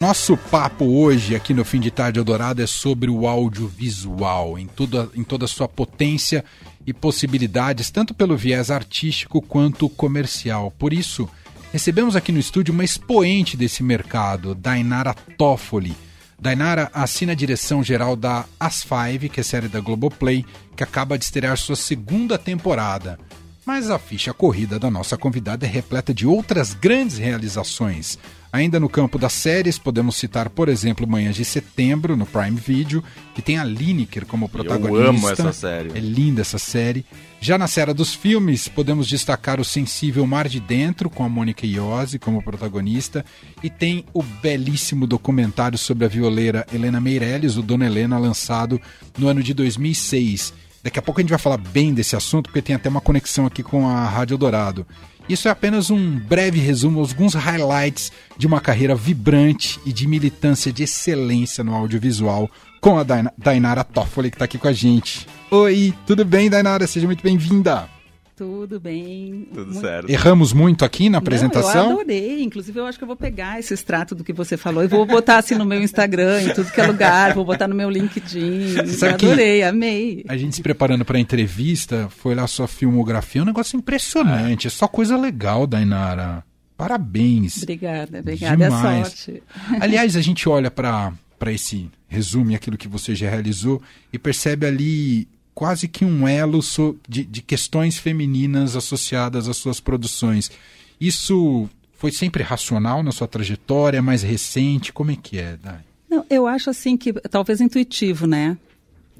Nosso papo hoje aqui no Fim de Tarde Eldorado é sobre o audiovisual, em, tudo, em toda a sua potência e possibilidades, tanto pelo viés artístico quanto comercial. Por isso, recebemos aqui no estúdio uma expoente desse mercado, Dainara Toffoli. Dainara assina a direção geral da As Five, que é série da Globoplay, que acaba de estrear sua segunda temporada. Mas a ficha corrida da nossa convidada é repleta de outras grandes realizações Ainda no campo das séries, podemos citar, por exemplo, Manhãs de Setembro, no Prime Video, que tem a Lineker como protagonista. Eu amo essa série. É linda essa série. Já na série dos filmes, podemos destacar o sensível Mar de Dentro, com a Mônica Iose como protagonista, e tem o belíssimo documentário sobre a violeira Helena Meirelles, o Dona Helena, lançado no ano de 2006. Daqui a pouco a gente vai falar bem desse assunto, porque tem até uma conexão aqui com a Rádio Dourado. Isso é apenas um breve resumo, alguns highlights de uma carreira vibrante e de militância de excelência no audiovisual com a Dainara Toffoli, que está aqui com a gente. Oi, tudo bem, Dainara? Seja muito bem-vinda. Tudo bem. Tudo muito... certo. Erramos muito aqui na apresentação? Não, eu adorei. Inclusive, eu acho que eu vou pegar esse extrato do que você falou e vou botar assim no meu Instagram, em tudo que é lugar, vou botar no meu LinkedIn. Sabe adorei, amei. A gente se preparando para a entrevista, foi lá sua filmografia, é um negócio impressionante. É, é só coisa legal, Dainara. Parabéns. Obrigada, obrigada. É Demais. É sorte. Aliás, a gente olha para esse resumo, aquilo que você já realizou, e percebe ali quase que um elo de, de questões femininas associadas às suas produções. Isso foi sempre racional na sua trajetória, mais recente? Como é que é, Dai? Não, eu acho assim que talvez intuitivo, né?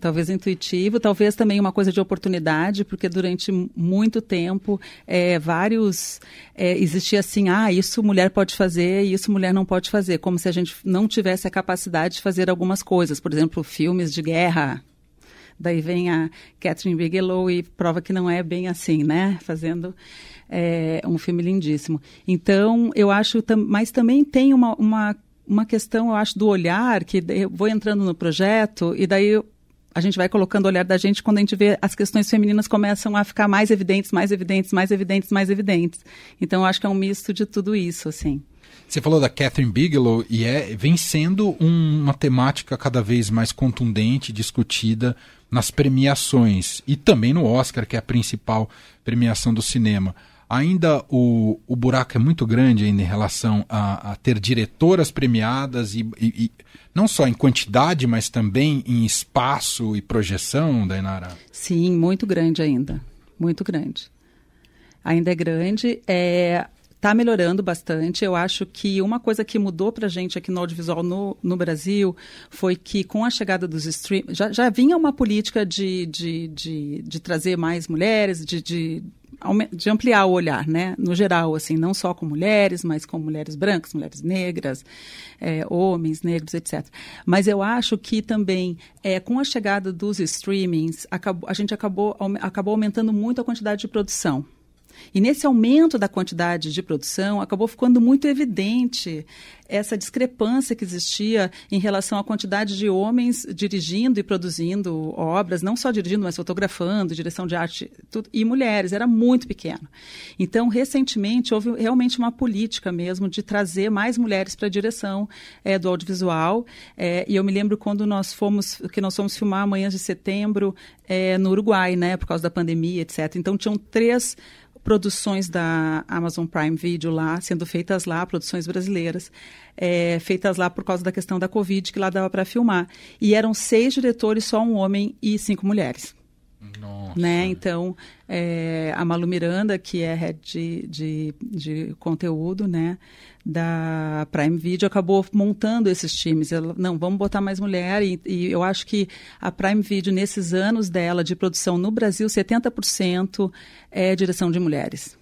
Talvez intuitivo, talvez também uma coisa de oportunidade, porque durante muito tempo é, vários é, existia assim, ah, isso mulher pode fazer, isso mulher não pode fazer, como se a gente não tivesse a capacidade de fazer algumas coisas, por exemplo, filmes de guerra, Daí vem a Catherine Bigelow e prova que não é bem assim, né? Fazendo é, um filme lindíssimo. Então, eu acho, mas também tem uma, uma, uma questão, eu acho, do olhar, que eu vou entrando no projeto e daí a gente vai colocando o olhar da gente quando a gente vê as questões femininas começam a ficar mais evidentes, mais evidentes, mais evidentes, mais evidentes. Então, eu acho que é um misto de tudo isso, assim. Você falou da Catherine Bigelow e é, vem sendo um, uma temática cada vez mais contundente, discutida nas premiações e também no Oscar, que é a principal premiação do cinema. Ainda o, o buraco é muito grande ainda em relação a, a ter diretoras premiadas e, e, e, não só em quantidade, mas também em espaço e projeção, Dainara? Sim, muito grande ainda. Muito grande. Ainda é grande. É, está melhorando bastante. Eu acho que uma coisa que mudou para a gente aqui no audiovisual no, no Brasil foi que com a chegada dos streams, já, já vinha uma política de, de, de, de trazer mais mulheres, de, de, de ampliar o olhar, né? No geral, assim, não só com mulheres, mas com mulheres brancas, mulheres negras, é, homens negros, etc. Mas eu acho que também, é, com a chegada dos streamings, acabou, a gente acabou, acabou aumentando muito a quantidade de produção. E nesse aumento da quantidade de produção, acabou ficando muito evidente essa discrepância que existia em relação à quantidade de homens dirigindo e produzindo obras, não só dirigindo, mas fotografando, direção de arte, tudo, e mulheres, era muito pequeno. Então, recentemente, houve realmente uma política mesmo de trazer mais mulheres para a direção é, do audiovisual. É, e eu me lembro quando nós fomos, que nós fomos filmar amanhã de setembro é, no Uruguai, né, por causa da pandemia, etc. Então, tinham três produções da Amazon Prime Video lá, sendo feitas lá, produções brasileiras, é, feitas lá por causa da questão da Covid, que lá dava para filmar. E eram seis diretores, só um homem e cinco mulheres. Nossa. Né? Então, é, a Malu Miranda, que é head de, de, de, conteúdo né, da Prime Video, acabou montando esses times. Ela, não, vamos botar mais mulher. E, e, eu acho que a Prime Video, nesses anos dela de produção no Brasil, 70% é direção de mulheres.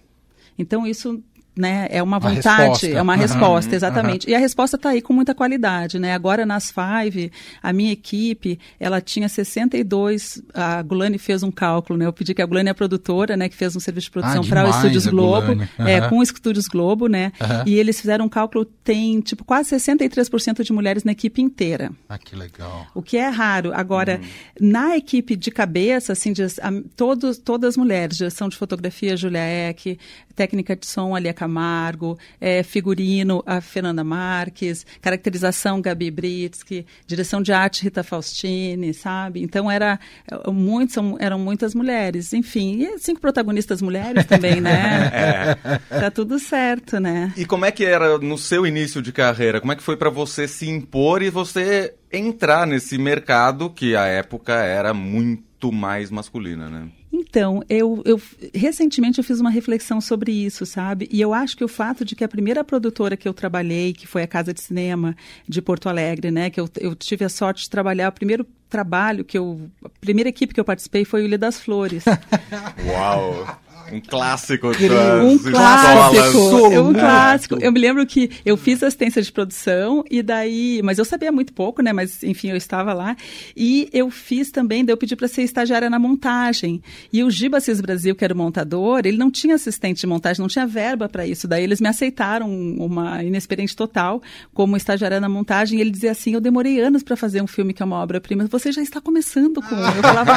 Então, isso né, é uma vontade, é uma uhum, resposta, exatamente. Uhum. E a resposta está aí com muita qualidade, né? Agora nas Five, a minha equipe, ela tinha 62, a Gulani fez um cálculo, né? Eu pedi que a Gulani é a produtora, né, que fez um serviço de produção ah, para o Estúdios Globo, uhum. é, com o Estúdios Globo, né? E eles fizeram um cálculo, tem tipo quase 63% de mulheres na equipe inteira. Ah, que legal. O que é raro. Agora, hum. na equipe de cabeça, assim, de, a, todos, todas as mulheres, direção de fotografia, Julia Eck, técnica de som, ali a Camargo, é, figurino, a Fernanda Marques, caracterização, Gabi Britsky, direção de arte, Rita Faustini, sabe? Então, era, é, muito, são, eram muitas mulheres. Enfim, e cinco protagonistas mulheres também, né? é. Tá tudo certo, né? E como é que era no seu início de carreira? Como é que foi para você se impor e você entrar nesse mercado que à época era muito mais masculina, né? Então, eu, eu recentemente eu fiz uma reflexão sobre isso, sabe? E eu acho que o fato de que a primeira produtora que eu trabalhei, que foi a Casa de Cinema de Porto Alegre, né? Que eu, eu tive a sorte de trabalhar, o primeiro trabalho que eu. A primeira equipe que eu participei foi o Ilha das Flores. Uau! Um clássico das um clássico, um clássico. Eu me lembro que eu fiz assistência de produção e daí, mas eu sabia muito pouco, né? Mas enfim, eu estava lá e eu fiz também, daí eu pedi para ser estagiária na montagem. E o Giba Cis Brasil, que era o montador, ele não tinha assistente de montagem, não tinha verba para isso. Daí eles me aceitaram uma inexperiente total como estagiária na montagem. E ele dizia assim: "Eu demorei anos para fazer um filme que é uma obra-prima. Você já está começando com". Eu falava,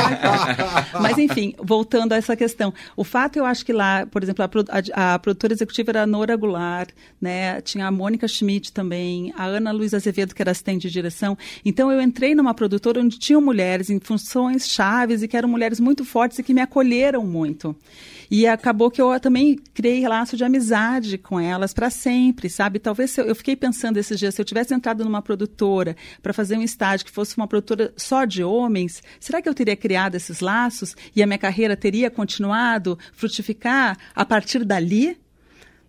mas enfim, voltando a essa questão, o fato eu acho que lá, por exemplo, a, a, produtora executiva era a Nora Goulart, né? Tinha a Mônica Schmidt também, a Ana Luiz Azevedo, que era assistente de direção. Então eu entrei numa produtora onde tinham mulheres em funções chaves e que eram mulheres muito fortes e que me acolheram muito. E acabou que eu também criei laço de amizade com elas para sempre, sabe? Talvez eu, eu, fiquei pensando esses dias, se eu tivesse entrado numa produtora para fazer um estágio que fosse uma produtora só de homens, será que eu teria criado esses laços e a minha carreira teria continuado, frutificar a partir dali?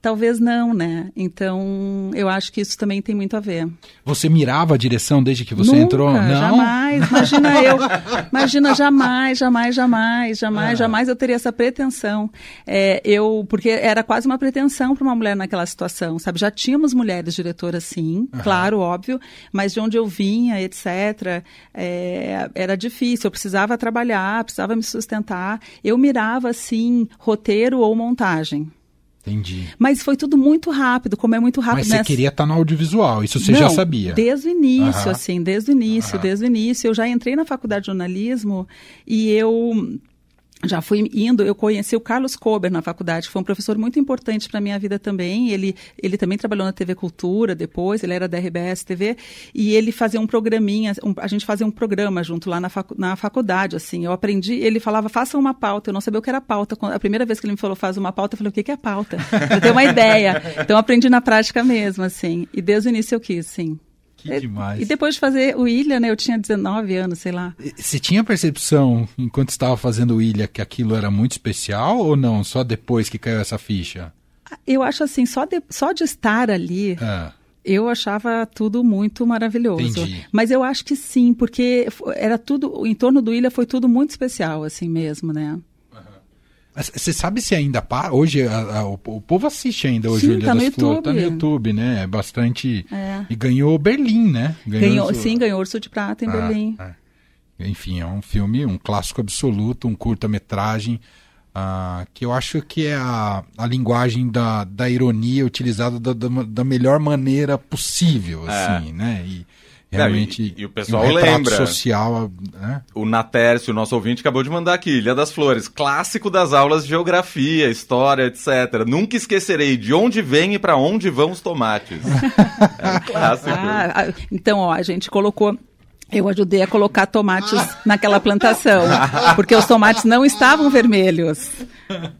Talvez não, né? Então, eu acho que isso também tem muito a ver. Você mirava a direção desde que você Nunca, entrou? Não, jamais. Imagina eu. Imagina jamais, jamais, jamais, jamais, ah. jamais eu teria essa pretensão. É, eu, porque era quase uma pretensão para uma mulher naquela situação, sabe? Já tínhamos mulheres diretoras, sim, claro, óbvio, mas de onde eu vinha, etc., é, era difícil. Eu precisava trabalhar, precisava me sustentar. Eu mirava, assim, roteiro ou montagem. Entendi. Mas foi tudo muito rápido, como é muito rápido. Mas você nessa... queria estar no audiovisual, isso você Não, já sabia? Desde o início, assim, desde o início, desde o início. Eu já entrei na faculdade de jornalismo e eu já fui indo, eu conheci o Carlos Kober na faculdade, que foi um professor muito importante para minha vida também. Ele, ele também trabalhou na TV Cultura depois, ele era da RBS TV, e ele fazia um programinha, um, a gente fazia um programa junto lá na, facu, na faculdade, assim. Eu aprendi, ele falava, faça uma pauta, eu não sabia o que era pauta. A primeira vez que ele me falou, faz uma pauta, eu falei, o que, que é pauta? Eu tenho uma ideia. Então, aprendi na prática mesmo, assim. E desde o início eu quis, sim. Que demais. E depois de fazer o Ilha, né? Eu tinha 19 anos, sei lá. Você tinha percepção, enquanto estava fazendo o Ilha, que aquilo era muito especial ou não? Só depois que caiu essa ficha? Eu acho assim, só de, só de estar ali. É. Eu achava tudo muito maravilhoso. Entendi. Mas eu acho que sim, porque era tudo, em torno do Ilha foi tudo muito especial, assim mesmo, né? Você sabe se ainda pá? Hoje a, a, o, o, povo assiste ainda hoje sim, o Ilha tá das no Flores. Tá no YouTube, né? É bastante. É. E ganhou Berlim, né? Ganhou, ganhou Sim, ganhou Urso de Prata em ah, Berlim. É. Enfim, é um filme, um clássico absoluto, um curta-metragem. Uh, que eu acho que é a, a linguagem da, da ironia utilizada da, da, da melhor maneira possível, é. assim, né? E, realmente. Não, e, e, o pessoal um lembra. social. Né? O Natércio, nosso ouvinte, acabou de mandar aqui: Ilha das Flores, clássico das aulas de geografia, história, etc. Nunca esquecerei de onde vem e para onde vão os tomates. é um clássico. Ah, então, ó, a gente colocou eu ajudei a colocar tomates naquela plantação, porque os tomates não estavam vermelhos.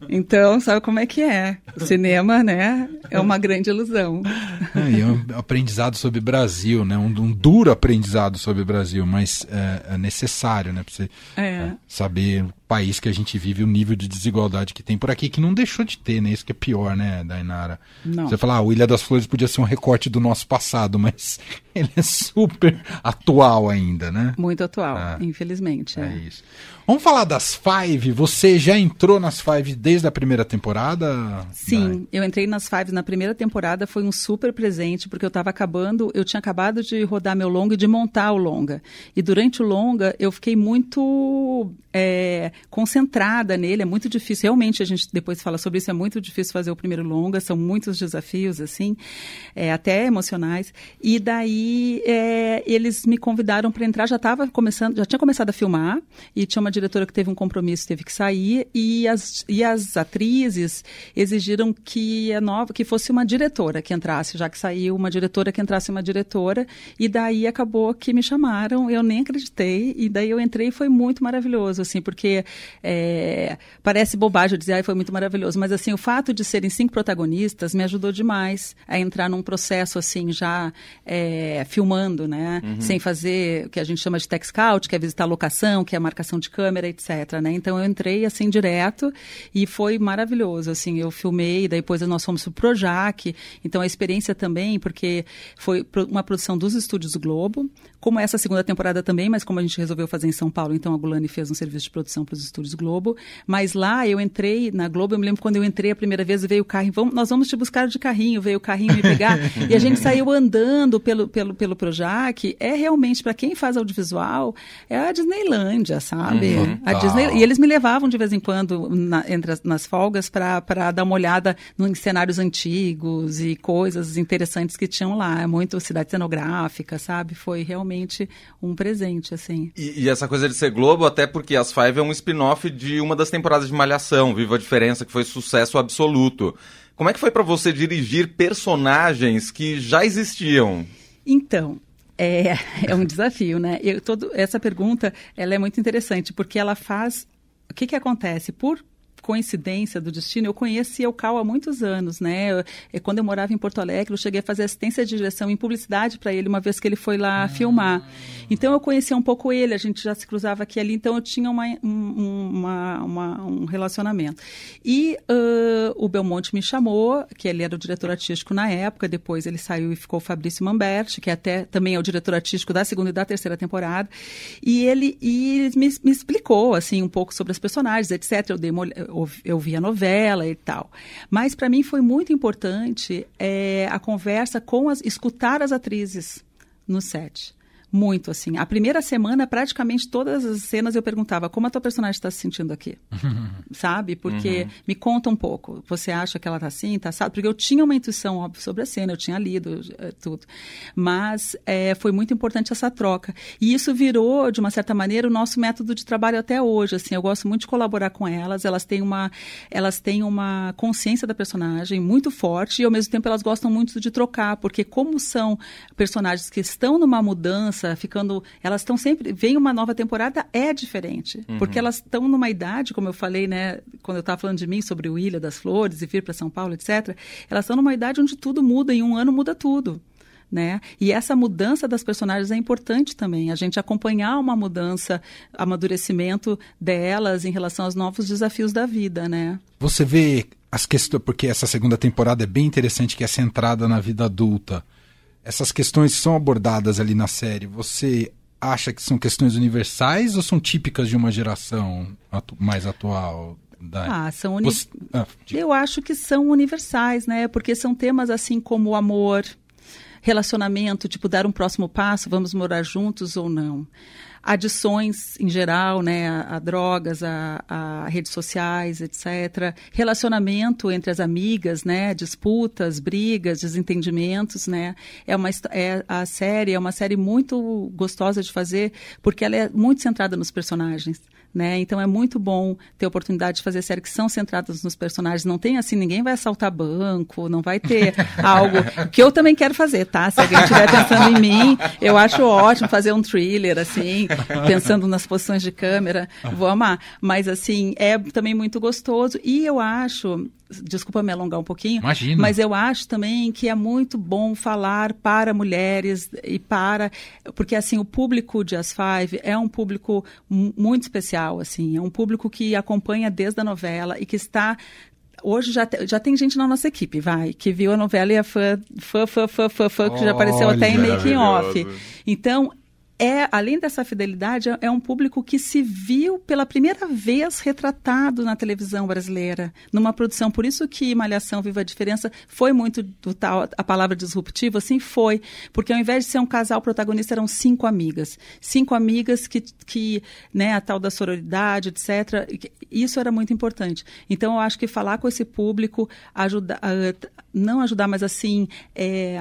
Então, sabe como é que é? O cinema, né, é uma grande ilusão. É, é um aprendizado sobre o Brasil, né? Um, um, duro aprendizado sobre o Brasil, mas é, é necessário, né? Para você é. é. saber país que a gente vive, o nível de desigualdade que tem por aqui, que não deixou de ter, né? Isso que é pior, né, Dainara? Não. Você fala, ah, o Ilha das Flores podia ser um recorte do nosso passado, mas ele é super atual ainda, né? Muito atual, ah. infelizmente. É. é isso. Vamos falar das Five. Você já entrou nas Five desde a primeira temporada? Sim, Vai. eu entrei nas Five na primeira temporada. Foi um super presente, porque eu estava acabando, eu tinha acabado de rodar meu longa e de montar o longa. E durante o longa, eu fiquei muito é, concentrada nele, é muito difícil. Realmente, a gente depois fala sobre isso, é muito difícil fazer o primeiro longa, são muitos desafios, assim, é, até emocionais. E daí é, eles me convidaram para entrar, já estava começando, já tinha começado a filmar, e tinha uma diretora que teve um compromisso, teve que sair, e as, e as atrizes exigiram que a nova, que fosse uma diretora que entrasse, já que saiu uma diretora que entrasse uma diretora, e daí acabou que me chamaram, eu nem acreditei, e daí eu entrei e foi muito maravilhoso, assim, porque é, parece bobagem eu dizer, ah, foi muito maravilhoso, mas assim, o fato de serem cinco protagonistas me ajudou demais a entrar num processo assim, já é, filmando, né? Uhum. Sem fazer o que a gente chama de tech scout, que é visitar a locação, que é a marcação de câmera, etc. Né? Então eu entrei assim direto e foi maravilhoso. Assim, eu filmei, daí depois nós fomos para o Projac. Então a experiência também, porque foi uma produção dos estúdios do Globo, como essa segunda temporada também, mas como a gente resolveu fazer em São Paulo, então a Gulani fez um serviço de produção para os estúdios Globo. Mas lá eu entrei na Globo, eu me lembro quando eu entrei a primeira vez, veio o carro, vamos, nós vamos te buscar de carrinho, veio o carrinho me pegar, e a gente saiu andando pelo, pelo, pelo Projac. É realmente, para quem faz audiovisual, é a Disneylândia, sabe? Uhum. A Disney, e eles me levavam de vez em quando na, entre as, nas folgas para dar uma olhada em cenários antigos e coisas interessantes que tinham lá. É muito cidade cenográfica, sabe? Foi realmente realmente um presente, assim. E, e, essa coisa de ser Globo, até porque As Five é um spin-off de uma das temporadas de Malhação, Viva a Diferença, que foi sucesso absoluto. Como é que foi para você dirigir personagens que já existiam? Então, é, é um desafio, né? Eu, todo, essa pergunta ela é muito interessante, porque ela faz. O que, que acontece? Por coincidência do destino, eu conheci o Cal há muitos anos, né? Eu, eu, quando eu morava em Porto Alegre, eu cheguei a fazer assistência de direção em publicidade para ele uma vez que ele foi lá ah. filmar. Então eu conhecia um pouco ele, a gente já se cruzava aqui e ali, então eu tinha uma, um, uma, uma, um relacionamento. E uh, o Belmonte me chamou, que ele era o diretor artístico na época, depois ele saiu e ficou o Fabrício Mamberti, que até também é o diretor artístico da segunda e da terceira temporada. E ele, e me, me explicou assim um pouco sobre as personagens, etc. Eu dei uma, eu vi a novela e tal. Mas para mim foi muito importante é, a conversa com as, escutar as atrizes no set muito, assim. A primeira semana, praticamente todas as cenas eu perguntava como a tua personagem está se sentindo aqui. sabe? Porque uhum. me conta um pouco. Você acha que ela está assim, tá sabe? Porque eu tinha uma intuição, óbvio, sobre a cena, eu tinha lido é, tudo. Mas é, foi muito importante essa troca. E isso virou, de uma certa maneira, o nosso método de trabalho até hoje. Assim, eu gosto muito de colaborar com elas. Elas têm uma, elas têm uma consciência da personagem muito forte e, ao mesmo tempo, elas gostam muito de trocar, porque como são personagens que estão numa mudança ficando. Elas estão sempre. Vem uma nova temporada, é diferente. Uhum. Porque elas estão numa idade, como eu falei, né? Quando eu estava falando de mim sobre o Ilha das Flores e vir para São Paulo, etc. Elas estão numa idade onde tudo muda, em um ano muda tudo. Né? E essa mudança das personagens é importante também, a gente acompanhar uma mudança, amadurecimento delas em relação aos novos desafios da vida, né? Você vê as questões, porque essa segunda temporada é bem interessante, que é centrada na vida adulta essas questões que são abordadas ali na série, você acha que são questões universais ou são típicas de uma geração atu mais atual? Da... Ah, são uni... você... ah, Eu acho que são universais, né? Porque são temas assim como o amor, relacionamento, tipo dar um próximo passo, vamos morar juntos ou não adições em geral, né, a, a drogas, a, a, redes sociais, etc. Relacionamento entre as amigas, né, disputas, brigas, desentendimentos, né. É uma é, a série é uma série muito gostosa de fazer porque ela é muito centrada nos personagens. Né? Então é muito bom ter a oportunidade de fazer séries que são centradas nos personagens. Não tem assim, ninguém vai assaltar banco, não vai ter algo que eu também quero fazer, tá? Se alguém estiver pensando em mim, eu acho ótimo fazer um thriller, assim, pensando nas posições de câmera, vou amar. Mas assim, é também muito gostoso. E eu acho, desculpa me alongar um pouquinho, Imagina. mas eu acho também que é muito bom falar para mulheres e para. Porque assim, o público de As Five é um público muito especial assim, é um público que acompanha desde a novela e que está hoje já, te, já tem gente na nossa equipe, vai, que viu a novela e é fã, fã, fã, fã, fã, fã que já apareceu até em making off. Então, é, além dessa fidelidade, é, é um público que se viu pela primeira vez retratado na televisão brasileira, numa produção. Por isso que Malhação Viva a Diferença foi muito do tal, a palavra disruptiva, assim foi. Porque ao invés de ser um casal protagonista, eram cinco amigas. Cinco amigas que, que né, a tal da sororidade, etc. Isso era muito importante. Então, eu acho que falar com esse público, ajudar, não ajudar, mas assim. É,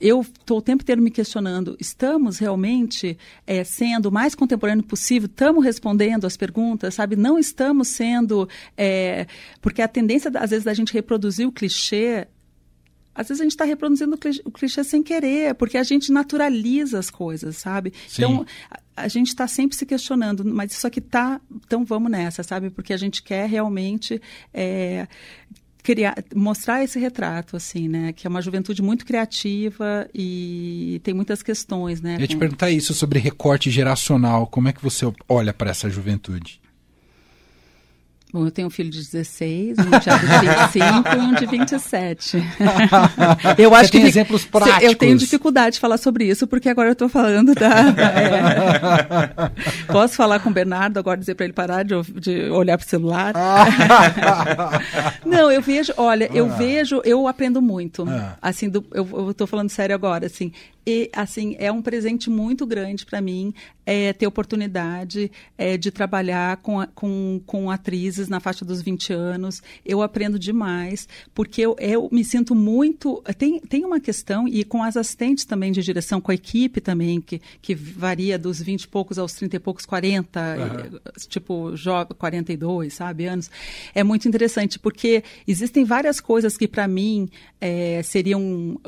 eu estou o tempo inteiro me questionando: estamos realmente é, sendo o mais contemporâneo possível? Estamos respondendo as perguntas, sabe? Não estamos sendo. É, porque a tendência, às vezes, da gente reproduzir o clichê. Às vezes a gente está reproduzindo o clichê, sem querer, porque a gente naturaliza as coisas, sabe? Sim. Então, a, a gente está sempre se questionando, mas isso aqui tá, então vamos nessa, sabe? Porque a gente quer realmente é, criar, mostrar esse retrato, assim, né? Que é uma juventude muito criativa e tem muitas questões, né? Eu ia te perguntar isso sobre recorte geracional. Como é que você olha para essa juventude? Bom, eu tenho um filho de 16, um de 25 e um de 27. eu acho Você que tem exemplos práticos. Eu tenho dificuldade de falar sobre isso, porque agora eu estou falando da. da é... Posso falar com o Bernardo agora, dizer para ele parar de, de olhar para o celular? Não, eu vejo, olha, eu ah. vejo, eu aprendo muito. Ah. Assim, do, eu estou falando sério agora, assim. E, assim, é um presente muito grande para mim é, ter oportunidade é, de trabalhar com, com, com atrizes na faixa dos 20 anos. Eu aprendo demais, porque eu, eu me sinto muito. Tem, tem uma questão, e com as assistentes também de direção, com a equipe também, que, que varia dos 20 e poucos aos 30 e poucos, 40, uhum. tipo, joga 42, sabe, anos. É muito interessante, porque existem várias coisas que, para mim, é, seriam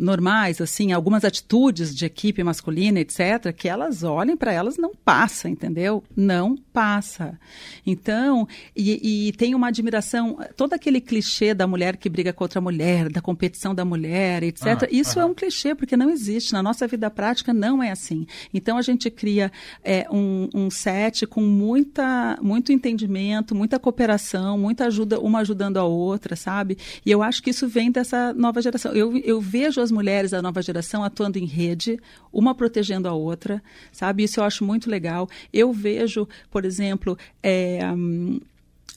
normais, assim, algumas atitudes de equipe masculina, etc., que elas olhem para elas, não passa, entendeu? Não passa. Então, e, e, tem uma admiração, todo aquele clichê da mulher que briga com outra mulher, da competição da mulher, etc., ah, isso ah. é um clichê, porque não existe. Na nossa vida prática, não é assim. Então, a gente cria é, um, um set com muita, muito entendimento, muita cooperação, muita ajuda, uma ajudando a outra, sabe? E eu acho que isso vem dessa nova geração. Eu, eu vejo as mulheres da nova geração atuando em rede, uma protegendo a outra, sabe? Isso eu acho muito legal. Eu vejo, por exemplo, é, hum,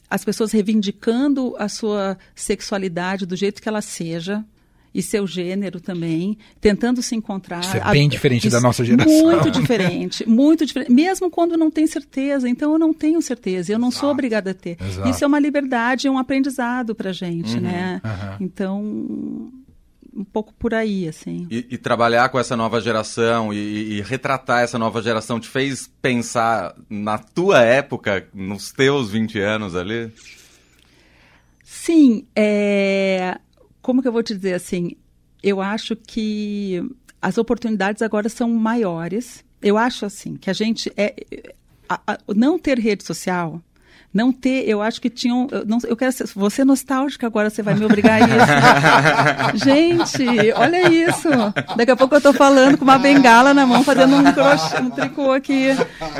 as pessoas reivindicando a sua sexualidade do jeito que ela seja, e seu gênero também, tentando se encontrar. Isso é bem a, diferente isso, da nossa geração. Muito diferente, muito diferente. Mesmo quando não tem certeza. Então, eu não tenho certeza, eu não Exato. sou obrigada a ter. Exato. Isso é uma liberdade, é um aprendizado para gente, uhum, né? Uhum. Então, um pouco por aí, assim. E, e trabalhar com essa nova geração e, e, retratar essa nova geração te fez pensar na tua época, nos teus 20 anos ali? Sim, é... como que eu vou te dizer assim? Eu acho que as oportunidades agora são maiores. Eu acho assim que a gente é a, a, não ter rede social não ter, eu acho que tinham, eu, não, eu quero ser, você nostálgica agora, você vai me obrigar a isso. Gente, olha isso. Daqui a pouco eu estou falando com uma bengala na mão, fazendo um, crochê, um tricô aqui.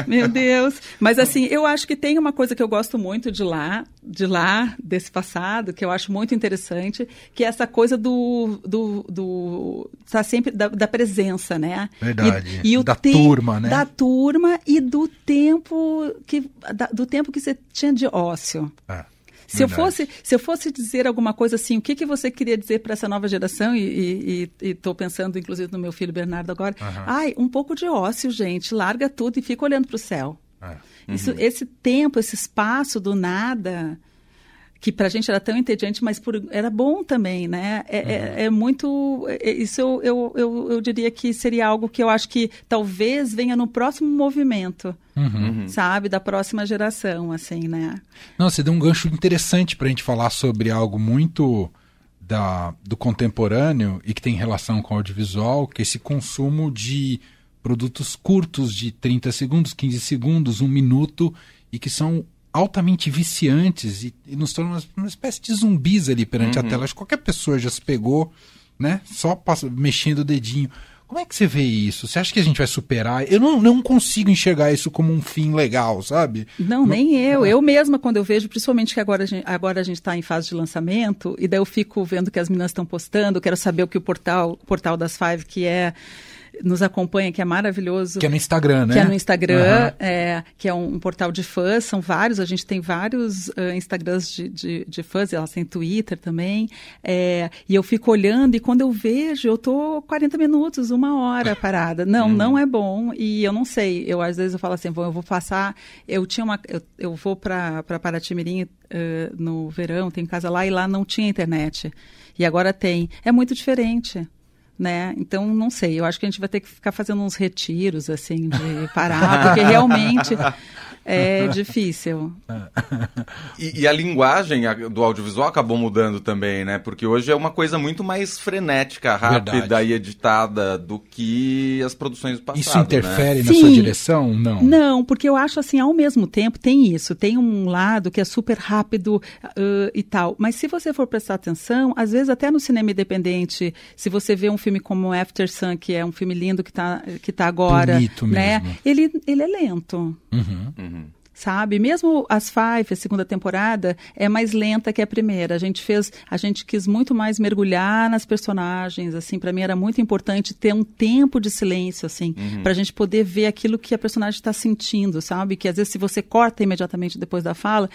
Meu Deus. Mas assim, eu acho que tem uma coisa que eu gosto muito de lá, de lá, desse passado, que eu acho muito interessante, que é essa coisa do, do, do tá sempre da, da presença, né? Verdade. E, e da turma, né? Da turma e do tempo que, da, do tempo que você tinha de ócio. É. Se eu, fosse, se eu fosse dizer alguma coisa assim, o que, que você queria dizer para essa nova geração, e estou pensando inclusive no meu filho Bernardo agora, uhum. ai, um pouco de ócio, gente, larga tudo e fica olhando para o céu. É. Uhum. Isso, esse tempo, esse espaço do nada, que para a gente era tão entediante, mas por, era bom também, né? É, é uhum. é, é muito. É, isso eu, eu, eu, eu, diria que seria algo que eu acho que talvez venha no próximo movimento, uhum. sabe? Da próxima geração, assim, né? Não, você deu um gancho interessante para a gente falar sobre algo muito. Da, do contemporâneo e que tem relação com o audiovisual, que é esse consumo de produtos curtos de 30 segundos, 15 segundos, um minuto, e que são altamente viciantes e, e nos tornam uma, uma, espécie de zumbis ali perante uhum. a tela. Acho que qualquer pessoa já se pegou, né? Só passa, mexendo o dedinho. Como é que você vê isso? Você acha que a gente vai superar? Eu não, não consigo enxergar isso como um fim legal, sabe? Não, nem eu. Eu mesma, quando eu vejo, principalmente que agora a gente agora está em fase de lançamento, e daí eu fico vendo que as meninas estão postando, quero saber o que o portal, o portal das Five, que é nos acompanha, que é maravilhoso. Que é no Instagram, né? Que é no Instagram, uhum. é, que é um, um, portal de fãs, são vários, a gente tem vários uh, Instagrams de, de, de, fãs, elas têm Twitter também, é, e eu fico olhando e quando eu vejo, eu tô 40 minutos, uma hora parada. Não, hum. não é bom e eu não sei, eu às vezes eu falo assim, bom, eu vou passar, eu tinha uma, eu, eu vou para Paraty-Mirim uh, no verão, tenho casa lá e lá não tinha internet. E agora tem. É muito diferente né? Então, não sei, eu acho que a gente vai ter que ficar fazendo uns retiros, assim, de parar, porque realmente é difícil. E, e, a linguagem do audiovisual acabou mudando também, né? Porque hoje é uma coisa muito mais frenética, rápida Verdade. e editada do que as produções do passado. Isso interfere né? na Sim. sua direção? Não. Não, porque eu acho assim, ao mesmo tempo, tem isso. Tem um lado que é super rápido uh, e tal. Mas se você for prestar atenção, às vezes até no cinema independente, se você vê um filme como After Sun, que é um filme lindo que está que tá agora, Bonito né? Mesmo. Ele, ele é lento. Uhum. Uhum. Sabe? Mesmo as Five, a segunda temporada, é mais lenta que a primeira. A gente fez, a gente quis muito mais mergulhar nas personagens, assim, para mim era muito importante ter um tempo de silêncio, assim, uhum. para a gente poder ver aquilo que a personagem está sentindo, sabe? Que às vezes se você corta imediatamente depois da fala,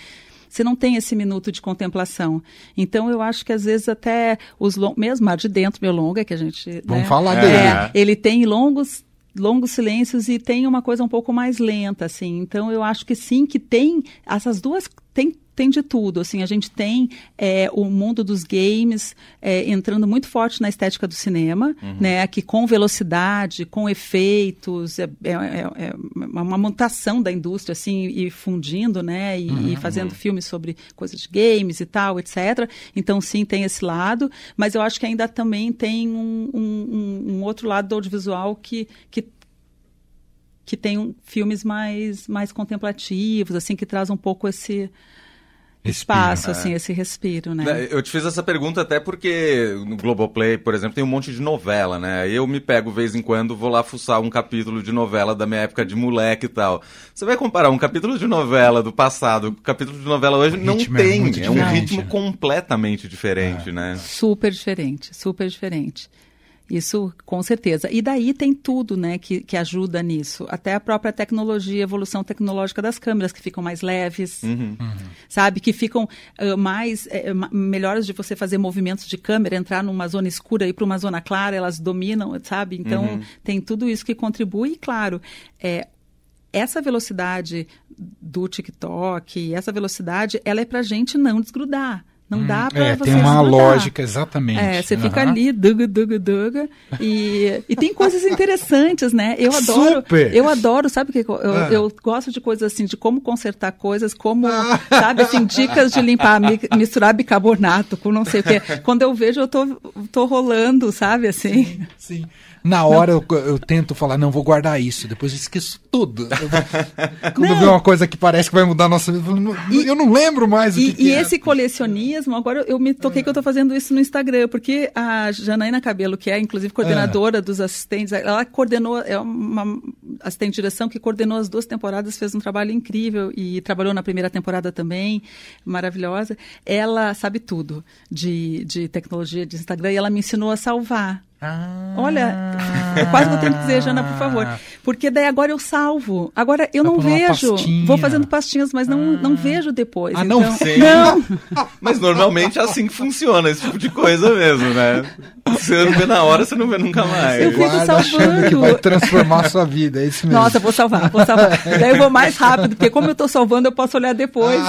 você não tem esse minuto de contemplação. Então, eu acho que às vezes até os mesmo Mar de Dentro, meu longa, que a gente. Vamos né, falar dele. É, ele tem longos longos silêncios e tem uma coisa um pouco mais lenta, assim. Então eu acho que sim, que tem essas duas tem tem de tudo. Assim, a gente tem é, o mundo dos games é, entrando muito forte na estética do cinema, uhum. né? Que com velocidade, com efeitos, é, é, é, é uma mutação da indústria, assim, e fundindo, né? E, uhum. e fazendo filmes sobre coisas de games e tal, etc. Então, sim, tem esse lado, mas eu acho que ainda também tem um, um, um outro lado do audiovisual que, que que tem um, filmes mais mais contemplativos, assim, que traz um pouco esse espaço, assim, é. esse respiro, né? né? Eu te fiz essa pergunta até porque no Globoplay, por exemplo, tem um monte de novela, né? Eu me pego, vez em quando, vou lá fuçar um capítulo de novela da minha época de moleque e tal. Você vai comparar um capítulo de novela do passado com o capítulo de novela hoje? Não é tem. É, é, um ritmo completamente diferente, é. né? Super diferente, super diferente. Isso com certeza. E daí tem tudo né, que, que ajuda nisso. Até a própria tecnologia, evolução tecnológica das câmeras, que ficam mais leves, uhum. Uhum. sabe? Que ficam uh, mais uh, melhores de você fazer movimentos de câmera, entrar numa zona escura e ir para uma zona clara, elas dominam, sabe? Então uhum. tem tudo isso que contribui. E claro, é, essa velocidade do TikTok, essa velocidade, ela é para gente não desgrudar. Não hum, dá para é, você Tem uma lógica, exatamente. É, você uhum. fica ali, duga, duga, duga. E, e tem coisas interessantes, né? Eu adoro. Super. Eu adoro, sabe o que? Eu, ah. eu gosto de coisas assim, de como consertar coisas, como, ah. sabe, assim, dicas de limpar, misturar bicarbonato com não sei o quê. Quando eu vejo, eu tô, tô rolando, sabe, assim. Sim. sim. Na hora eu, eu, tento falar, não, vou guardar isso, depois eu esqueço tudo. quando não. vê uma coisa que parece que vai mudar a nossa vida, eu, falo, e, eu não lembro mais o e, que, que E é. esse colecionismo, agora eu me toquei é. que eu estou fazendo isso no Instagram, porque a Janaína Cabelo, que é inclusive coordenadora é. dos assistentes, ela coordenou, é uma assistente de direção que coordenou as duas temporadas, fez um trabalho incrível e trabalhou na primeira temporada também, maravilhosa. Ela sabe tudo de, de tecnologia de Instagram e ela me ensinou a salvar. Ah. Olha, eu quase vou ter que dizer, Jana, por favor. Porque daí agora eu salvo. Agora eu não vejo. Vou fazendo pastinhas, mas não, ah. não vejo depois. Ah, então, não sei. Não. mas normalmente é assim que funciona esse tipo de coisa mesmo, né? Você não vê na hora, você não vê nunca mais. Eu fico salvando. que vai transformar a sua vida, é isso mesmo. Nossa, vou salvar, vou salvar. daí eu vou mais rápido, porque como eu estou salvando, eu posso olhar depois.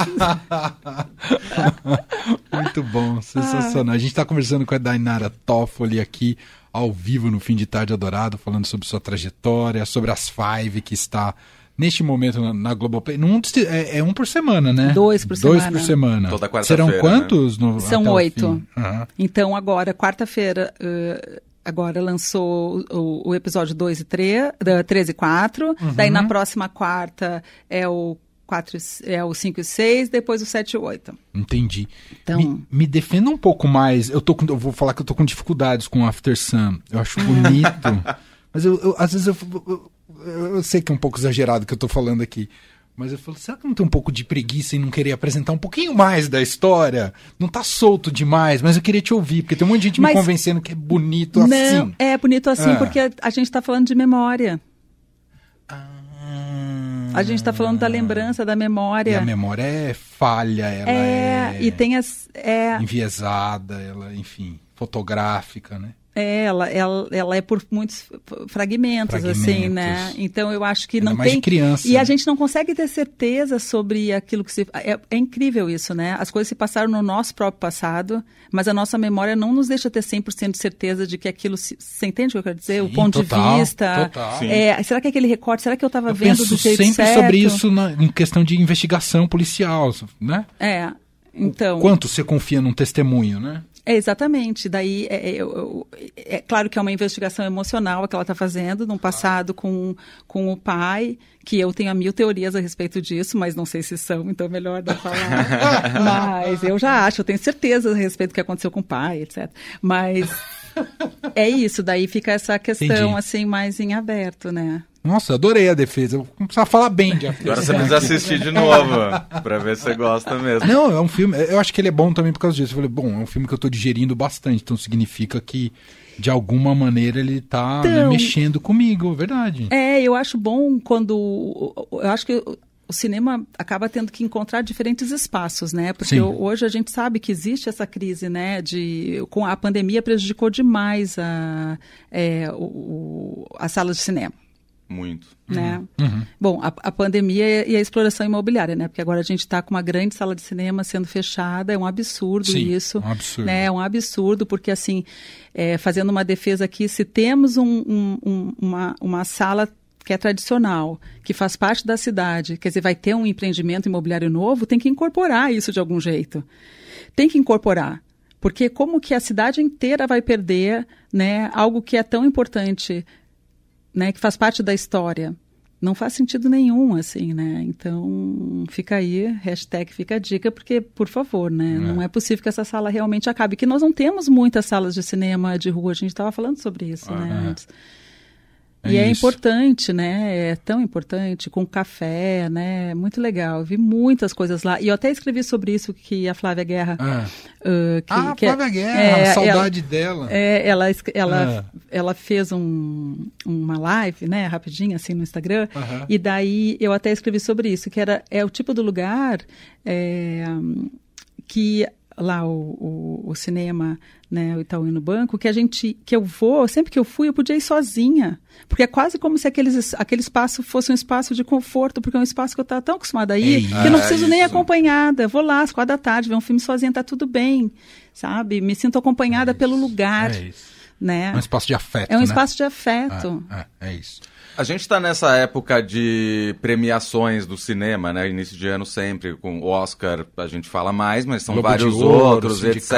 Muito bom, sensacional. A gente está conversando com a Dainara Toffoli aqui ao vivo no Fim de Tarde Adorado, falando sobre sua trajetória, sobre as Five que está neste momento na, na Globoplay. Num, é, é, um por semana, né? Dois por Dois semana. por semana. Toda quarta-feira. Serão quantos? Né? No, São oito. Uhum. Então, agora, quarta-feira. Uh, agora lançou o, o episódio 2 e 3, 3 e 4. Uhum. Daí na próxima quarta é o 4, é o 5 e 6, depois o 7 e 8. Entendi. Então... Me, me defenda um pouco mais. Eu, tô com, eu vou falar que eu tô com dificuldades com After Sun. Eu acho bonito. mas eu, eu, às vezes eu, eu, eu, sei que é um pouco exagerado o que eu tô falando aqui. Mas eu falo, será que não tem um pouco de preguiça em não querer apresentar um pouquinho mais da história? Não tá solto demais, mas eu queria te ouvir, porque tem um monte de gente Mas- me convencendo que é bonito Não, assim. é bonito assim É. porque a, a gente está falando de memória. A gente está falando da lembrança, da E memória. a memória é falha, ela é, é, e tem as. É, enviesada, ela, enfim, fotográfica, né? É, ela, ela, ela é por muitos fragmentos, assim, Fragmentos. né? Então eu acho que é não mais tem. de criança, e né? a gente não consegue ter certeza sobre aquilo que se. É, é incrível isso, né? As coisas se passaram no nosso próprio passado, mas a nossa memória não nos deixa ter 100% de certeza de que aquilo. Se, você entende o que eu quero dizer? o Sim, ponto total, de vista. total. É, será que aquele recorte, será que eu estava vendo penso do jeito sempre certo? sobre isso na, em questão de investigação policial, né? É. Então. Quanto você confia num testemunho, né? É, exatamente. Daí, é, é, é claro que é uma investigação emocional que ela está fazendo, num passado com, com o pai, que eu tenho mil teorias a respeito disso, mas não sei se são, então é melhor não falar. mas eu já acho, eu tenho certeza a respeito do que aconteceu com o pai, etc. Mas é isso, daí fica essa questão, Entendi. assim, mais em aberto, né? Nossa, adorei a defesa. Eu precisava falar bem de Agora você precisa assistir de novo, pra ver se você gosta mesmo. Não, é um filme. Eu acho que ele é bom também por causa disso. Eu falei, bom, é um filme que eu tô digerindo bastante, então significa que de alguma maneira ele tá né, Então- mexendo comigo, verdade. É, eu acho bom quando. Eu acho que o cinema acaba tendo que encontrar diferentes espaços, né? Porque Sim. hoje a gente sabe que existe essa crise, né? De, com a pandemia prejudicou demais a, é, o, o- as salas de cinema. Muito. Né? Uhum. Bom, a, a pandemia e a exploração imobiliária, né? Porque agora a gente está com uma grande sala de cinema sendo fechada, é um absurdo Sim, isso. um absurdo. Né? É um absurdo, porque assim, é, fazendo uma defesa aqui, se temos um- um- um- uma, uma sala que é tradicional, que faz parte da cidade, quer dizer, vai ter um empreendimento imobiliário novo, tem que incorporar isso de algum jeito. Tem que incorporar. Porque como que a cidade inteira vai perder né, algo que é tão importante né, que faz parte da história. Não faz sentido nenhum, assim, né? Então, fica aí, hashtag fica a dica, porque, por favor, né? Não é possível que essa sala realmente acabe. Que nós não temos muitas salas de cinema de rua, a gente estava falando sobre isso, né? é. antes. É e é isso. importante, né? É tão importante, com café, né? Muito legal. Eu vi muitas coisas lá. E eu até escrevi sobre isso que a Flávia Guerra. Ah, ah, que, ah que é- Flávia Guerra, é, saudade dela. é, ela, ela, Ah. ela fez um, uma live, né, rapidinho, assim, no Instagram, Aham. e daí eu até escrevi sobre isso, que era, é o tipo do lugar é, que lá o, o, o cinema, né, o Itaú e no banco, que a gente, que eu vou, sempre que eu fui, eu podia ir sozinha, porque é quase como se aqueles, aquele espaço fosse um espaço de conforto, porque é um espaço que eu estava tão acostumada a ir, É que eu não isso. preciso nem isso. acompanhada, eu vou lá às quatro da tarde, ver um filme sozinha, tá tudo bem, sabe? Me sinto acompanhada pelo lugar, É isso. Né? É um espaço de afeto. É um né? espaço de afeto. É, é, é isso. A gente está nessa época de premiações do cinema, né? Início de ano sempre, com o Oscar a gente fala mais, mas são Globo de vários Ouro, outros, etc.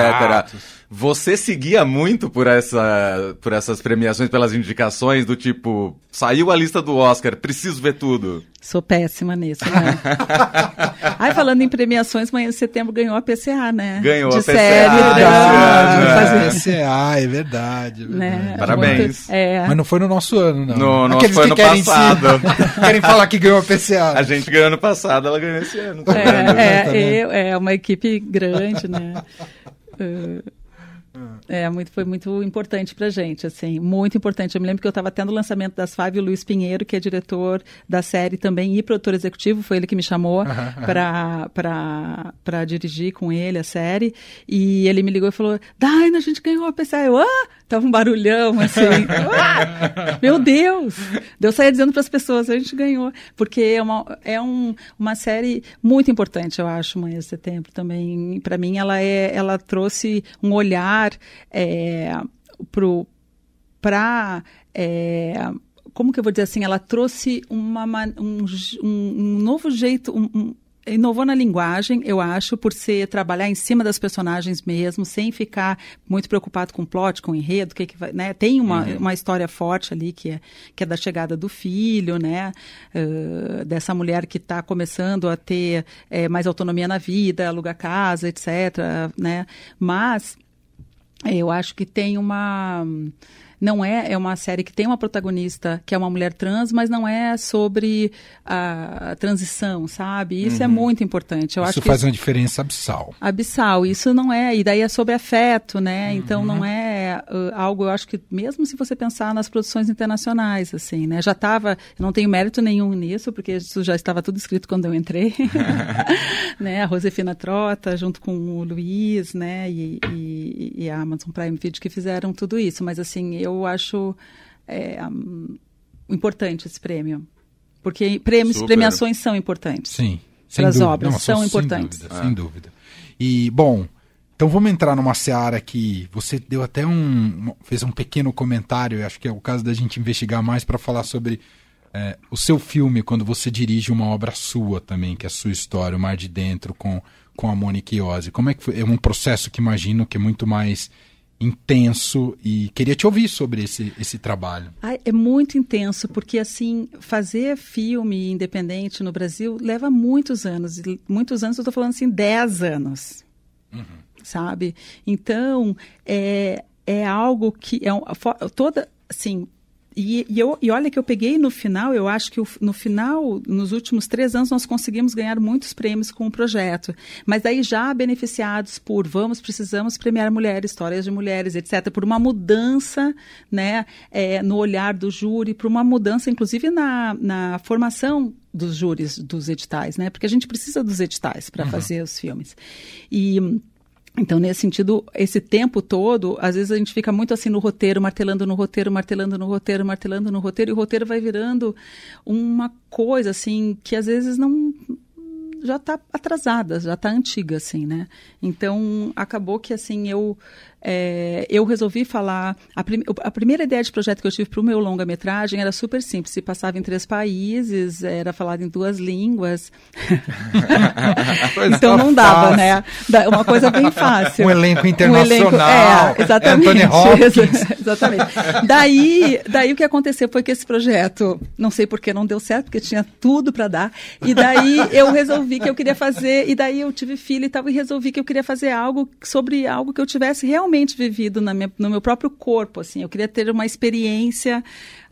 Você seguia muito por, essa, por essas premiações, pelas indicações do tipo, saiu a lista do Oscar, preciso ver tudo. Sou péssima nisso, né? Ai, falando em premiações, amanhã de setembro ganhou a PCA, né? Ganhou de a PCA, série, é drama, verdade. fazer- PCA, é verdade. Verdade. né? Parabéns. Muito- é, Mas não foi no nosso ano, não. No nosso Aqueles foi que ano querem se- passado. querem falar que ganhou a PCA. A gente ganhou ano passado, ela ganhou esse ano. tá é, é, eu- é uma equipe grande, né? Uh, É, muito, foi muito importante pra gente, assim, muito importante. Eu me lembro que eu estava tendo o lançamento das Five, o Luiz Pinheiro, que é diretor da série também e produtor executivo, foi ele que me chamou para dirigir com ele a série. E ele me ligou e falou: Daina, a gente ganhou a PCA. Eu, ah! Tava um barulhão, assim. ah! Meu Deus! Deus saía dizendo para as pessoas: a gente ganhou. Porque é uma, é um, uma série muito importante, eu acho, Manhã de Setembro também. Para mim, ela, é, ela trouxe um olhar é, para. É, como que eu vou dizer assim? Ela trouxe uma, ma- um, um- novo jeito. um- Inovou na linguagem, eu acho, por ser trabalhar em cima das personagens mesmo, sem ficar muito preocupado com plot, com enredo, o que, que vai, né? Tem uma, uma história forte ali que é, que é da chegada do filho, né? Ãh, dessa mulher que está começando a ter eh, mais autonomia na vida, alugar casa, etc. Né? Mas eu acho que tem uma. Não é, é uma série que tem uma protagonista que é uma mulher trans, mas não é sobre a, transição, sabe? Isso é uhum. é muito importante. Eu isso acho faz uma diferença abissal. Abissal, isso não é, e daí é sobre afeto, né? Uhum. Então não é uh, algo, eu acho que mesmo se você pensar nas produções internacionais, assim, né? Já estava, não tenho mérito nenhum nisso, porque isso já estava tudo escrito quando eu entrei, né? A Josefina Trota, junto com o Luiz, né? E, e, e, a Amazon Prime Video que fizeram tudo isso, mas assim, eu acho é, um, importante esse prêmio. Porque prêmios, Super. premiações são importantes. Sim. Para as obras, Não, são importantes. Sem dúvida, sem dúvida. E, bom, então vamos entrar numa seara que você deu até um. fez um pequeno comentário, acho que é o caso da gente investigar mais para falar sobre é, o seu filme, quando você dirige uma obra sua também, que é a sua história, o Mar de Dentro, com, com a Monique Iose. Como é que foi? É um processo que imagino que é muito mais intenso e queria te ouvir sobre esse, esse trabalho. é muito intenso, porque assim, fazer filme independente no Brasil leva muitos anos. Muitos anos, eu estou falando assim, 10 anos. Uhum. Sabe? Então, é, é algo que é um, toda assim e, e, eu, e olha que eu peguei no final, eu acho que o, no final, nos últimos três anos, nós conseguimos ganhar muitos prêmios com o projeto. Mas daí já beneficiados por vamos, precisamos premiar mulheres, histórias de mulheres, etc., por uma mudança né, é, no olhar do júri, por uma mudança, inclusive, na, na formação dos júris dos editais, né? Porque a gente precisa dos editais para uhum. fazer os filmes. E então, nesse sentido, esse tempo todo, às vezes a gente fica muito assim no roteiro, martelando no roteiro, martelando no roteiro, martelando no roteiro, e o roteiro vai virando uma coisa assim que às vezes não já está atrasada, já está antiga, assim, né? Então, acabou que, assim, eu é, eu resolvi falar. A, prim, a, primeira ideia de projeto que eu tive para o meu longa-metragem era super simples. Se passava em três países, era falado em duas línguas. então não dava, né? Uma coisa bem fácil. Um elenco internacional. Um elenco, é, exatamente. exatamente. Daí, daí o que aconteceu foi que esse projeto, não sei por que não deu certo, porque tinha tudo para dar. E daí eu resolvi que eu queria fazer, e daí eu tive filho e tal, e resolvi que eu queria fazer algo sobre algo que eu tivesse realmente realmente vivido minha, no meu próprio corpo, assim. Eu queria ter uma experiência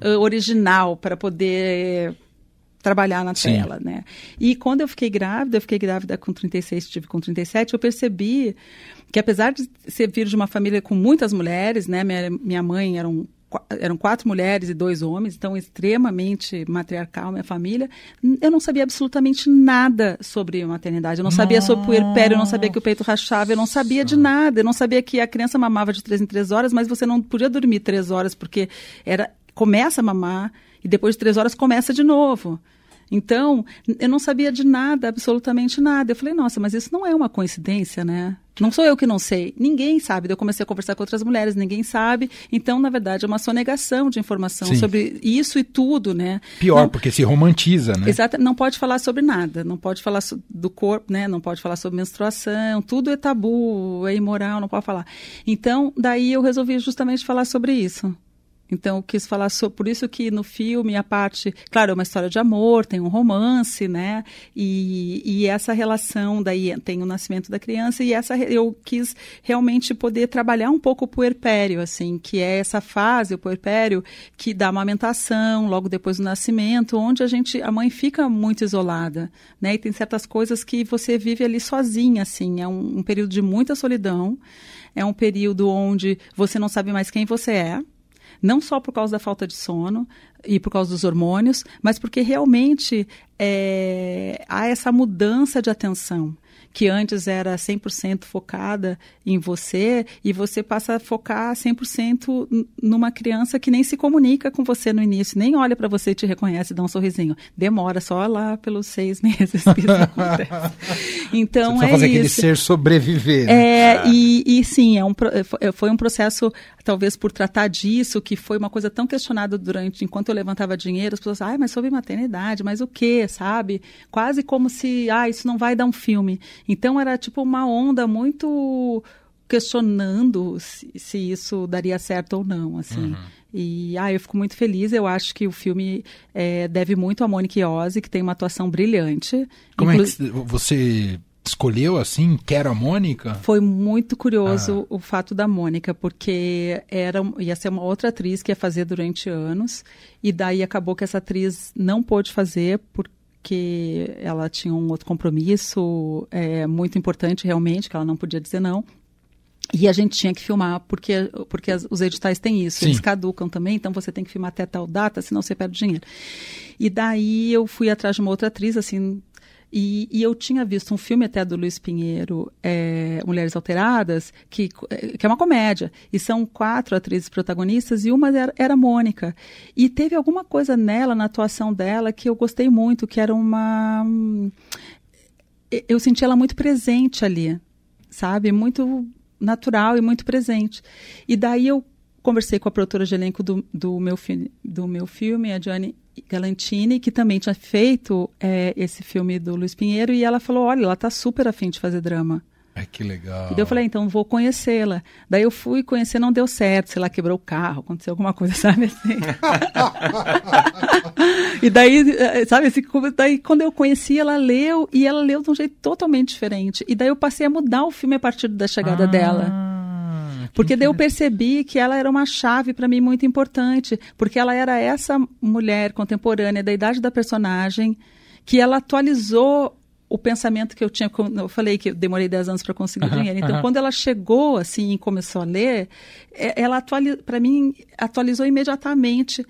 uh, original para poder trabalhar na Sim. tela, né? E quando eu fiquei grávida, eu fiquei grávida com 36, tive com 37, eu percebi que apesar de ser vir de uma família com muitas mulheres, né? Minha, minha mãe era um eram quatro mulheres e dois homens, então extremamente matriarcal minha família. Eu não sabia absolutamente nada sobre maternidade. Eu não sabia sobre puerpério, eu não sabia que o peito rachava, eu não sabia de nada. Eu não sabia que a criança mamava de três em três horas, mas você não podia dormir três horas porque era começa a mamar e depois de três horas começa de novo. Então, eu não sabia de nada, absolutamente nada. Eu falei, nossa, mas isso não é uma coincidência, né? Não sou eu que não sei, ninguém sabe. Eu comecei a conversar com outras mulheres, ninguém sabe. Então, na verdade, é uma sonegação de informação Sim. sobre isso e tudo, né? Pior, não, porque se romantiza, né? Exato, não pode falar sobre nada, não pode falar do corpo, né? Não pode falar sobre menstruação, tudo é tabu, é imoral, não pode falar. Então, daí eu resolvi justamente falar sobre isso. Então, quis falar sobre. Por isso que no filme a parte. Claro, é uma história de amor, tem um romance, né? E, e essa relação, daí tem o nascimento da criança, e essa eu quis realmente poder trabalhar um pouco o puerpério, assim, que é essa fase, o puerpério, que dá amamentação, logo depois do nascimento, onde a gente. A mãe fica muito isolada, né? E tem certas coisas que você vive ali sozinha, assim. É um, um período de muita solidão, é um período onde você não sabe mais quem você é não só por causa da falta de sono e por causa dos hormônios, mas porque realmente é, há essa mudança de atenção que antes era 100% focada em você e você passa a focar 100% numa criança que nem se comunica com você no início, nem olha para você e te reconhece, dá um sorrisinho. Demora só lá pelos seis meses que isso acontece. Então você é fazer isso. aquele ser sobreviver. Né? É, e, e sim, é um, é, foi um processo, talvez por tratar disso, que foi uma coisa tão questionada durante, enquanto eu levantava dinheiro, as pessoas, ai, mas sobre maternidade, mas o quê, sabe? Quase como se, ah, isso não vai dar um filme. Então era tipo uma onda muito questionando se, se isso daria certo ou não, assim. Uhum. E ah, eu fico muito feliz. Eu acho que o filme é, deve muito a Monique Ozzy, que tem uma atuação brilhante. Como Inclu é que você escolheu assim, quero a Mônica? Foi muito curioso ah. o fato da Mônica, porque era, ia ser uma outra atriz que ia fazer durante anos, e daí acabou que essa atriz não pôde fazer porque ela tinha um outro compromisso é, muito importante realmente, que ela não podia dizer não. E a gente tinha que filmar, porque, porque as, os editais têm isso, Sim. eles caducam também, então você tem que filmar até tal data, senão você perde dinheiro. E daí eu fui atrás de uma outra atriz, assim, e, e, eu tinha visto um filme até do Luiz Pinheiro, é, Mulheres Alteradas, que, que é uma comédia. E são quatro atrizes protagonistas e uma era, era Mônica. E teve alguma coisa nela, na atuação dela, que eu gostei muito, que era uma. Eu senti ela muito presente ali, sabe? Muito natural e muito presente. E daí eu conversei com a produtora de elenco do, do, meu, do meu filme, a Johnny Galantini, que também tinha feito é, esse filme do Luiz Pinheiro, e ela falou: olha, ela tá super afim de fazer drama. Ai, que legal. E daí eu falei, então vou conhecê-la. Daí eu fui conhecer, não deu certo, sei lá, quebrou o carro, aconteceu alguma coisa, sabe assim. e daí, eh, sabe assim, daí quando eu conheci, ela leu, e ela leu de um jeito totalmente diferente. E daí eu passei a mudar o filme a partir da chegada ah. dela. Porque daí eu percebi que ela era uma chave para mim muito importante, porque ela era essa mulher contemporânea da idade da personagem que ela atualizou o pensamento que eu tinha, eu falei que eu demorei 10 anos para conseguir uh -huh, dinheiro. Então, uh -huh. quando ela chegou assim e começou a ler, é, ela para mim atualizou imediatamente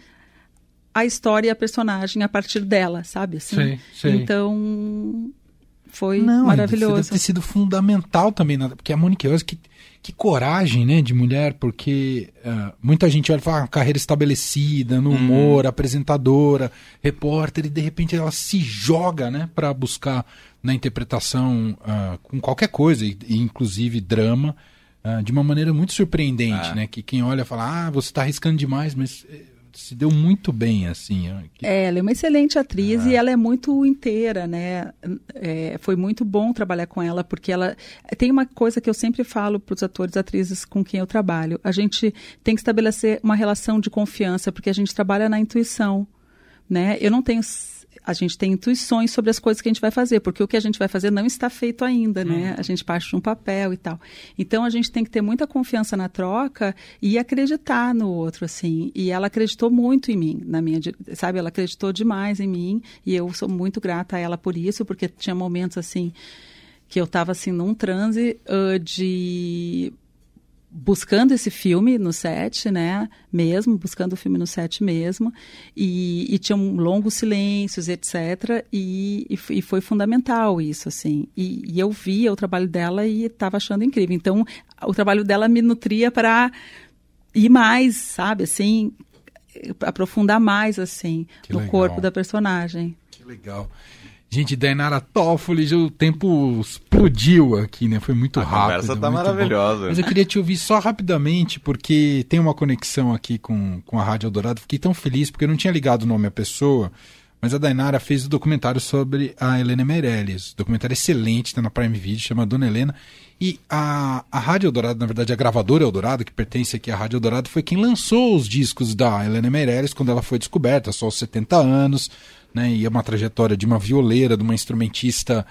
a história e a personagem a partir dela, sabe? Assim? Sim, sim. Então, foi Não, maravilhoso. Deve ter sido fundamental também, porque a Monique Oz, que, que coragem né, de mulher, porque uh, muita gente olha e fala ah, carreira estabelecida, no uhum. humor, hum. apresentadora, repórter, e de repente ela se joga né, para buscar na interpretação uh, com qualquer coisa, e, inclusive drama, uh, de uma maneira muito surpreendente, é. né? Que quem olha fala, ah, você está arriscando demais, mas eh, se deu muito bem, assim. Que... É, ela é uma excelente atriz ah. e ela é muito inteira, né? É, foi muito bom trabalhar com ela, porque ela tem uma coisa que eu sempre falo para os atores e atrizes com quem eu trabalho. A gente tem que estabelecer uma relação de confiança, porque a gente trabalha na intuição, né? Eu não tenho a gente tem intuições sobre as coisas que a gente vai fazer, porque o que a gente vai fazer não está feito ainda, né? Uhum. A gente parte de um papel e tal. Então a gente tem que ter muita confiança na troca e acreditar no outro, assim. E ela acreditou muito em mim, na minha, sabe? Ela acreditou demais em mim e eu sou muito grata a ela por isso, porque tinha momentos assim que eu estava assim num transe uh, de buscando esse filme no set, né, mesmo, buscando o filme no set mesmo, e, e tinham longos silêncios, etc, e, e, e, foi fundamental isso, assim, e, e eu via o trabalho dela e estava achando incrível, então o trabalho dela me nutria para ir mais, sabe, assim, aprofundar mais, assim, que no legal. corpo da personagem. Que legal. Gente, Dainara Toffoli, o tempo explodiu aqui, né? Foi muito a rápido. A conversa tá maravilhosa. Bom. Mas eu queria te ouvir só rapidamente, porque tem uma conexão aqui com, com a Rádio Eldorado. Fiquei tão feliz, porque eu não tinha ligado o nome à pessoa, mas a Dainara fez o um documentário sobre a Helena Meirelles. Documentário excelente, está na Prime Video, chama Dona Helena. E a, a Rádio Eldorado, na verdade, a gravadora Eldorado, que pertence aqui à Rádio Eldorado, foi quem lançou os discos da Helena Meirelles quando ela foi descoberta, só aos 70 anos né? E é uma trajetória de uma violeira, de uma instrumentista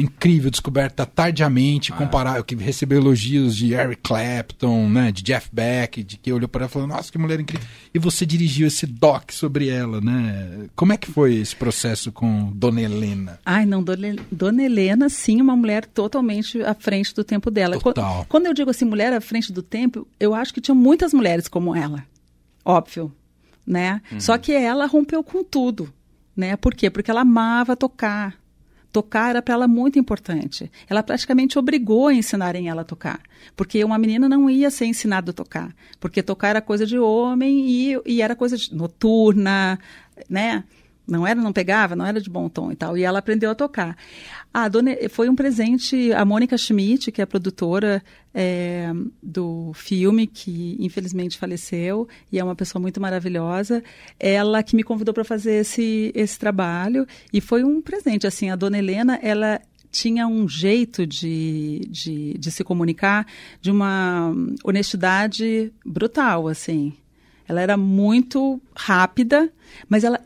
incrível, descoberta tardiamente, ah. comparar, que recebeu elogios de Eric Clapton, né, de Jeff Beck, de que olhou para ela e falou, nossa, que mulher incrível. E você dirigiu esse doc sobre ela, né? Como é que foi esse processo com Dona Helena? Ai, não, Dona Helena, sim, uma mulher totalmente à frente do tempo dela. Total. Quando, quando eu digo assim, mulher à frente do tempo, eu acho que tinha muitas mulheres como ela. Óbvio, né? Uhum. Só que ela rompeu com tudo né? Por quê? Porque ela amava tocar. Tocar era para ela muito importante. Ela praticamente obrigou a ensinarem ela a tocar. Porque uma menina não ia ser ensinada a tocar. Porque tocar era coisa de homem e, e era coisa noturna, né? Não era, não pegava, não era de bom tom e tal. E ela aprendeu a tocar. A dona, foi um presente, a Mônica Schmidt, que é a produtora é, do filme, que infelizmente faleceu, e é uma pessoa muito maravilhosa, ela que me convidou para fazer esse, esse trabalho, e foi um presente. Assim, a dona Helena, ela tinha um jeito de, de, de se comunicar de uma honestidade brutal, assim. Ela era muito rápida, mas ela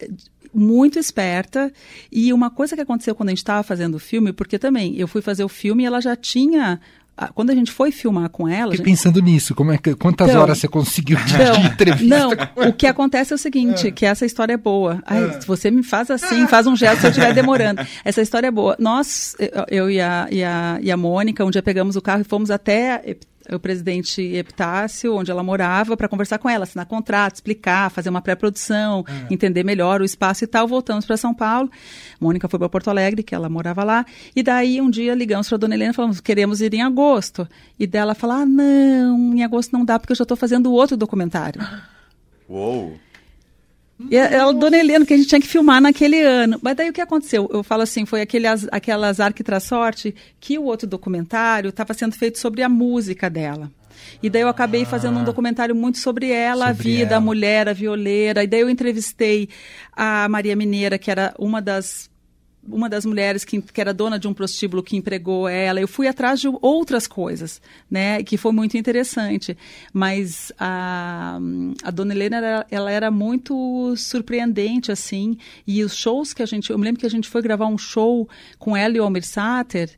muito esperta. E uma coisa que aconteceu quando a gente estava fazendo o filme, porque também eu fui fazer o filme e ela já tinha quando a gente foi filmar com ela. Fiquei gente... pensando nisso, como é que, quantas então, horas você conseguiu de, então, de entrevista? Não, o que acontece é o seguinte, é. que essa história é boa. Ai, é. Se você me faz assim, faz um gesto se eu estiver demorando. Essa história é boa. Nós, eu e a, e a, e a Mônica, um dia pegamos o carro e fomos até o presidente Epitácio, onde ela morava, para conversar com ela, assinar contrato, explicar, fazer uma pré-produção, é. entender melhor o espaço e tal. Voltamos para São Paulo. Mônica foi para Porto Alegre, que ela morava lá. E daí um dia ligamos para a dona Helena e falamos: queremos ir em agosto. E dela falar: ah, não, em agosto não dá, porque eu já estou fazendo outro documentário. Uou! E a, a Dona Helena, que a gente tinha que filmar naquele ano. Mas daí o que aconteceu? Eu falo assim, foi aquele, aquela azar que traz sorte, que o outro documentário estava sendo feito sobre a música dela. E daí eu acabei ah, fazendo um documentário muito sobre ela, sobre a vida, ela. a mulher, a violeira. E daí eu entrevistei a Maria Mineira, que era uma das uma das mulheres que, que, era dona de um prostíbulo que empregou ela. Eu fui atrás de outras coisas, né, que foi muito interessante. Mas a, a dona Helena, era, ela era muito surpreendente, assim, e os shows que a gente... Eu me lembro que a gente foi gravar um show com ela e o Almir Sater,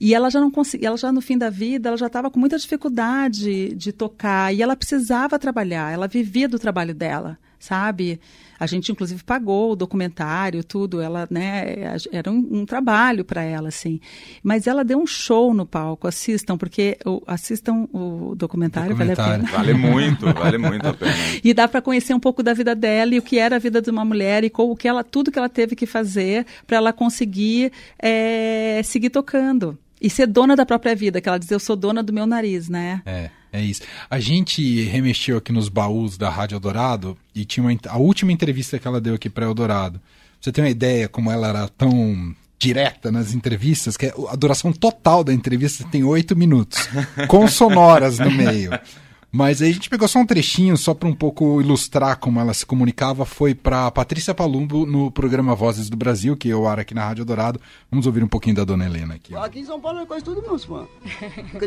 e ela já não conseguia, ela já no fim da vida, ela já estava com muita dificuldade de tocar, e ela precisava trabalhar, ela vivia do trabalho dela, sabe? A gente, inclusive, pagou o documentário, tudo. Ela, né, era um, um trabalho para ela, assim. Mas ela deu um show no palco. Assistam, porque o, assistam o documentário, documentário, vale a pena. Vale muito, vale muito a pena. e dá para conhecer um pouco da vida dela e o que era a vida de uma mulher e o que ela, tudo que ela teve que fazer para ela conseguir é, seguir tocando. E ser dona da própria vida, que ela diz, eu sou dona do meu nariz, né? É. É isso. A gente remexeu aqui nos baús da Rádio Eldorado e tinha uma, a última entrevista que ela deu aqui para Eldorado. Você tem uma ideia como ela era tão direta nas entrevistas, que é a duração total da entrevista tem oito minutos, com sonoras no meio. Mas aí a gente pegou só um trechinho, só para um pouco ilustrar como ela se comunicava. Foi para Patrícia Palumbo no programa Vozes do Brasil, que eu ar aqui na Rádio Dourado. Vamos ouvir um pouquinho da dona Helena aqui. Aqui em São Paulo é quase tudo meu fã.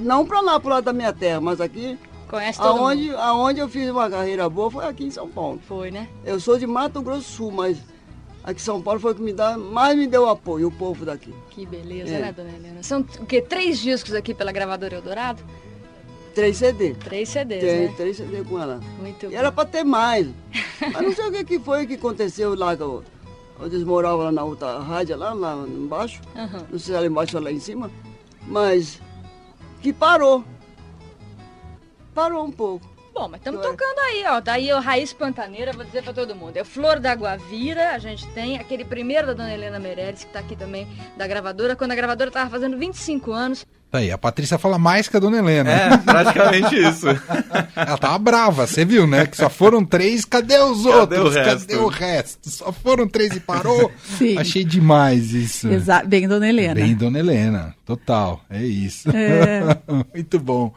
Não para lá, para lado da minha terra, mas aqui. Conhece todo aonde, mundo. aonde eu fiz uma carreira boa foi aqui em São Paulo. Foi, né? Eu sou de Mato Grosso do Sul, mas aqui em São Paulo foi o que me dá, mais me deu apoio, o povo daqui. Que beleza, é. né, dona Helena? São o quê? Três discos aqui pela gravadora Eldorado? Três CD. Três CDs, Tem, né? três CD com ela. Muito e bom. era pra ter mais. Mas não sei o que, que foi que aconteceu lá, onde eles moravam lá na outra rádio, lá, lá embaixo. Uhum. Não sei se era embaixo ou lá em cima. Mas que parou. Parou um pouco. Bom, mas estamos tocando aí, ó. Daí o Raiz Pantaneira, vou dizer para todo mundo. É Flor da Guavira, a gente tem aquele primeiro da Dona Helena Meirelles, que está aqui também, da gravadora, quando a gravadora estava fazendo 25 anos. Tá aí, a Patrícia fala mais que a Dona Helena. É, praticamente isso. Ela tava brava, você viu, né? Que só foram três, cadê os cadê outros? O cadê o resto? Só foram três e parou? Sim. Achei demais isso. Exato, bem Dona Helena. Bem Dona Helena, total, é isso. É. Muito bom.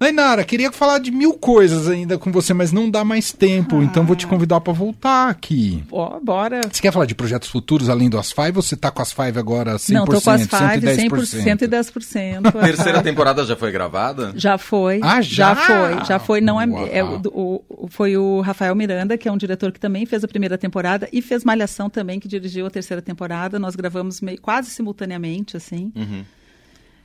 Nainara, queria falar de mil coisas ainda com você, mas não dá mais tempo, ah. então vou te convidar para voltar aqui. Oh, bora. Você quer falar de projetos futuros além do As Five ou você tá com as Five agora 100%? Não, tô com as Five 100%, 110%. A terceira temporada já foi gravada? Já foi. Ah, já? Já foi, já foi. Não é, é o, o, foi o Rafael Miranda, que é um diretor que também fez a primeira temporada e fez Malhação também, que dirigiu a terceira temporada. Nós gravamos meio, quase simultaneamente, assim. Uhum.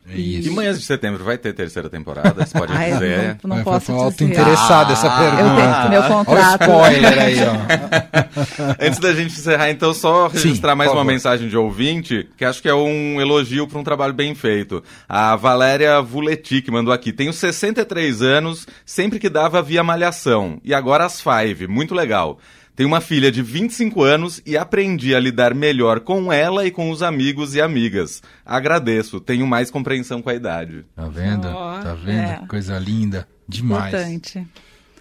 É isso. E Manhãs de Setembro vai ter terceira temporada? Você pode Ai, dizer? Não, não posso foi dizer. interessado ah, essa pergunta. Eu tenho meu contrato. Olha o spoiler aí, ó. Antes da gente encerrar, então, só registrar Sim, mais uma mensagem de ouvinte, que acho que é um elogio para um trabalho bem feito. A Valéria Vuleti, que mandou aqui. Tenho 63 anos, sempre que dava via malhação. E agora as Five. Muito legal. Tenho uma filha de 25 anos e aprendi a lidar melhor com ela e com os amigos e amigas. Agradeço, tenho mais compreensão com a idade. Tá vendo? Oh, tá vendo? É. Coisa linda. Demais. Importante.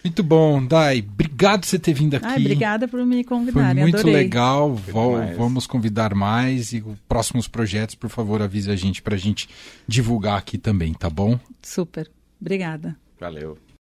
Muito bom, Dai. Obrigado por você ter vindo aqui. Ai, obrigada por me convidar. Foi muito adorei. legal. vamos convidar mais e próximos projetos, por favor, avise a gente para a gente divulgar aqui também, tá bom? Super. Obrigada. Valeu.